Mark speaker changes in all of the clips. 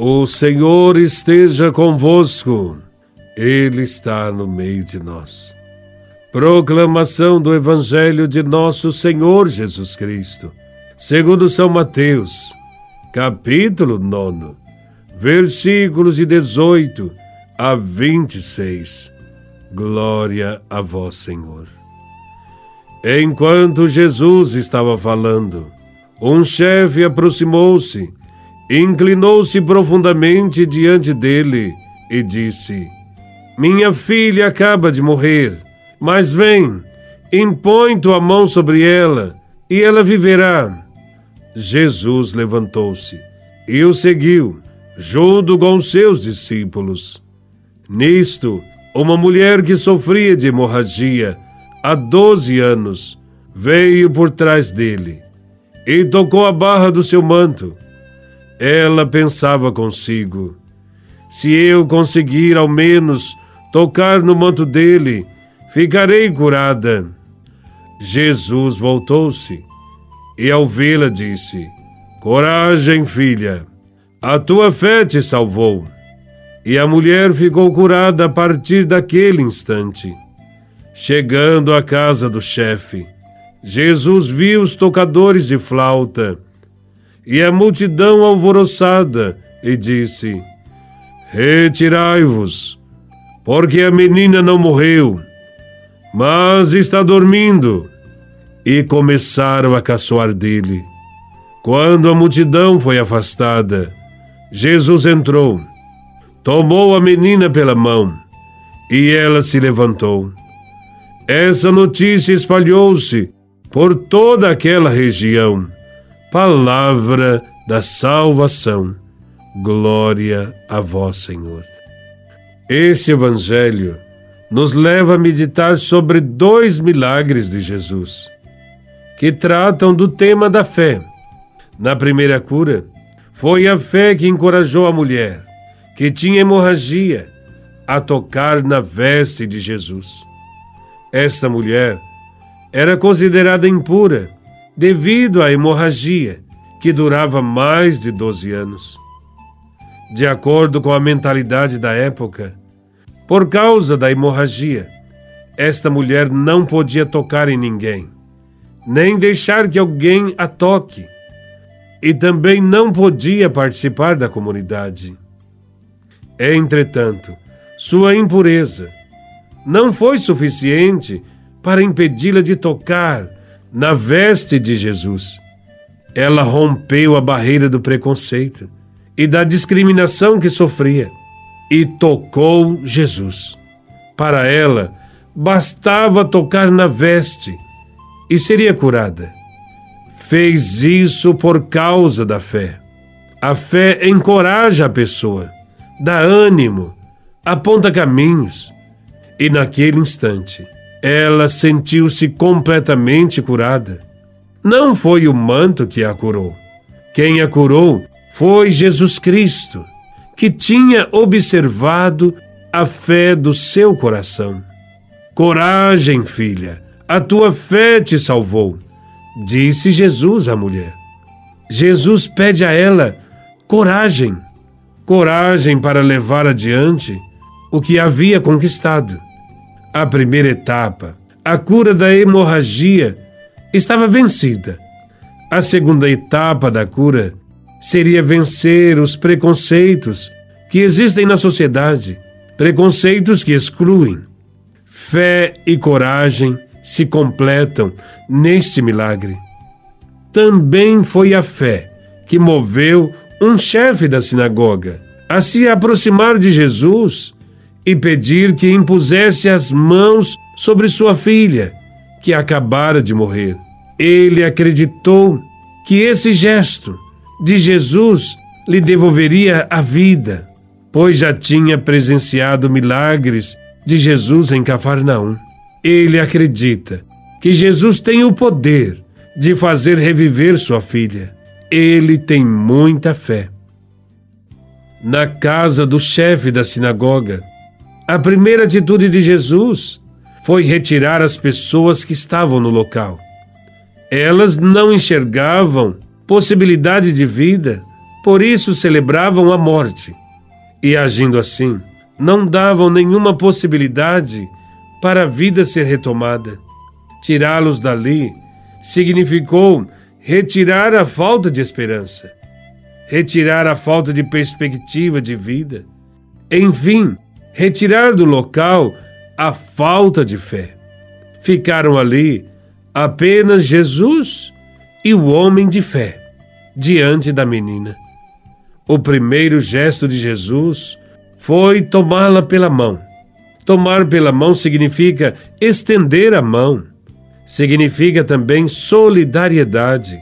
Speaker 1: O Senhor esteja convosco, Ele está no meio de nós. Proclamação do Evangelho de Nosso Senhor Jesus Cristo, segundo São Mateus, capítulo 9, versículos de 18 a 26. Glória a Vós, Senhor. Enquanto Jesus estava falando, um chefe aproximou-se inclinou-se profundamente diante dele e disse: Minha filha acaba de morrer, mas vem, impõe tua mão sobre ela e ela viverá. Jesus levantou-se e o seguiu, junto com seus discípulos. Nisto, uma mulher que sofria de hemorragia há doze anos veio por trás dele e tocou a barra do seu manto ela pensava consigo: se eu conseguir ao menos tocar no manto dele, ficarei curada. Jesus voltou-se e, ao vê-la, disse: Coragem, filha, a tua fé te salvou. E a mulher ficou curada a partir daquele instante. Chegando à casa do chefe, Jesus viu os tocadores de flauta e a multidão alvoroçada, e disse: Retirai-vos, porque a menina não morreu, mas está dormindo. E começaram a caçoar dele. Quando a multidão foi afastada, Jesus entrou, tomou a menina pela mão e ela se levantou. Essa notícia espalhou-se por toda aquela região palavra da salvação. Glória a vós, Senhor. Esse evangelho nos leva a meditar sobre dois milagres de Jesus, que tratam do tema da fé. Na primeira cura, foi a fé que encorajou a mulher, que tinha hemorragia, a tocar na veste de Jesus. Esta mulher era considerada impura devido à hemorragia, que durava mais de 12 anos. De acordo com a mentalidade da época, por causa da hemorragia, esta mulher não podia tocar em ninguém, nem deixar que alguém a toque, e também não podia participar da comunidade. Entretanto, sua impureza não foi suficiente para impedi-la de tocar na veste de Jesus. Ela rompeu a barreira do preconceito e da discriminação que sofria e tocou Jesus. Para ela, bastava tocar na veste e seria curada. Fez isso por causa da fé. A fé encoraja a pessoa, dá ânimo, aponta caminhos. E naquele instante, ela sentiu-se completamente curada. Não foi o manto que a curou. Quem a curou foi Jesus Cristo, que tinha observado a fé do seu coração. Coragem, filha, a tua fé te salvou, disse Jesus à mulher. Jesus pede a ela coragem, coragem para levar adiante o que havia conquistado. A primeira etapa, a cura da hemorragia, estava vencida. A segunda etapa da cura seria vencer os preconceitos que existem na sociedade, preconceitos que excluem. Fé e coragem se completam neste milagre. Também foi a fé que moveu um chefe da sinagoga a se aproximar de Jesus e pedir que impusesse as mãos sobre sua filha, que acabara de morrer. Ele acreditou que esse gesto de Jesus lhe devolveria a vida, pois já tinha presenciado milagres de Jesus em Cafarnaum. Ele acredita que Jesus tem o poder de fazer reviver sua filha. Ele tem muita fé. Na casa do chefe da sinagoga, a primeira atitude de Jesus foi retirar as pessoas que estavam no local. Elas não enxergavam possibilidade de vida Por isso celebravam a morte. E agindo assim, não davam nenhuma possibilidade para a vida ser retomada. Tirá-los dali significou retirar a falta de esperança, retirar a falta de perspectiva de vida, enfim, retirar do local a falta de fé. Ficaram ali apenas Jesus e o homem de fé diante da menina. O primeiro gesto de Jesus foi tomá-la pela mão. Tomar pela mão significa estender a mão, significa também solidariedade,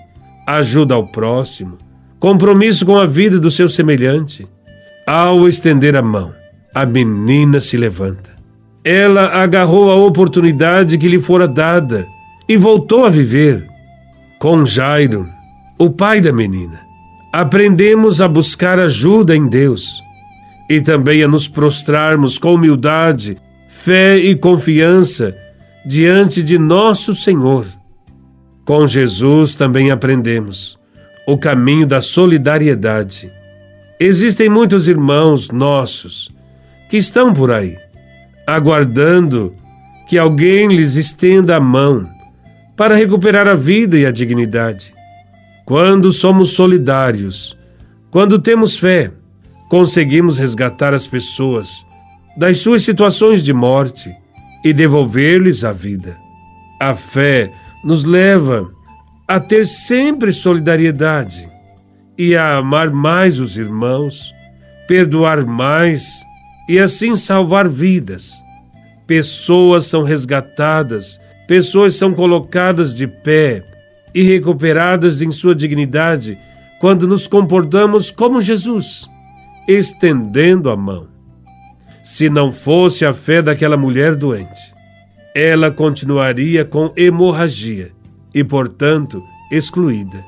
Speaker 1: ajuda ao próximo, compromisso com a vida do seu semelhante. Ao estender a mão, a menina se levanta. Ela agarrou a oportunidade que lhe fora dada e voltou a viver. Com Jairo, o pai da menina, aprendemos a buscar ajuda em Deus e também a nos prostrarmos com humildade, fé e confiança diante de nosso Senhor. Com Jesus também aprendemos o caminho da solidariedade. Existem muitos irmãos nossos que estão por aí, aguardando que alguém lhes estenda a mão para recuperar a vida e a dignidade. Quando somos solidários, quando temos fé, conseguimos resgatar as pessoas das suas situações de morte e devolver-lhes a vida. A fé nos leva a ter sempre solidariedade e a amar mais os irmãos, perdoar mais e assim salvar vidas. Pessoas são resgatadas, pessoas são colocadas de pé e recuperadas em sua dignidade quando nos comportamos como Jesus estendendo a mão. Se não fosse a fé daquela mulher doente, ela continuaria com hemorragia e, portanto, excluída.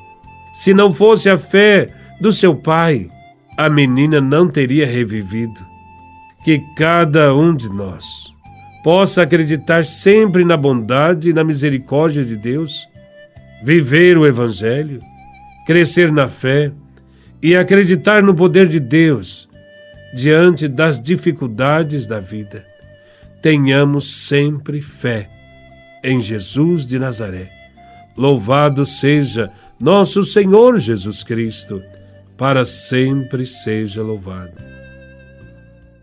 Speaker 1: Se não fosse a fé do seu pai, a menina não teria revivido. Que cada um de nós possa acreditar sempre na bondade e na misericórdia de Deus, viver o Evangelho, crescer na fé e acreditar no poder de Deus diante das dificuldades da vida. Tenhamos sempre fé em Jesus de Nazaré. Louvado seja nosso Senhor Jesus Cristo, para sempre seja louvado.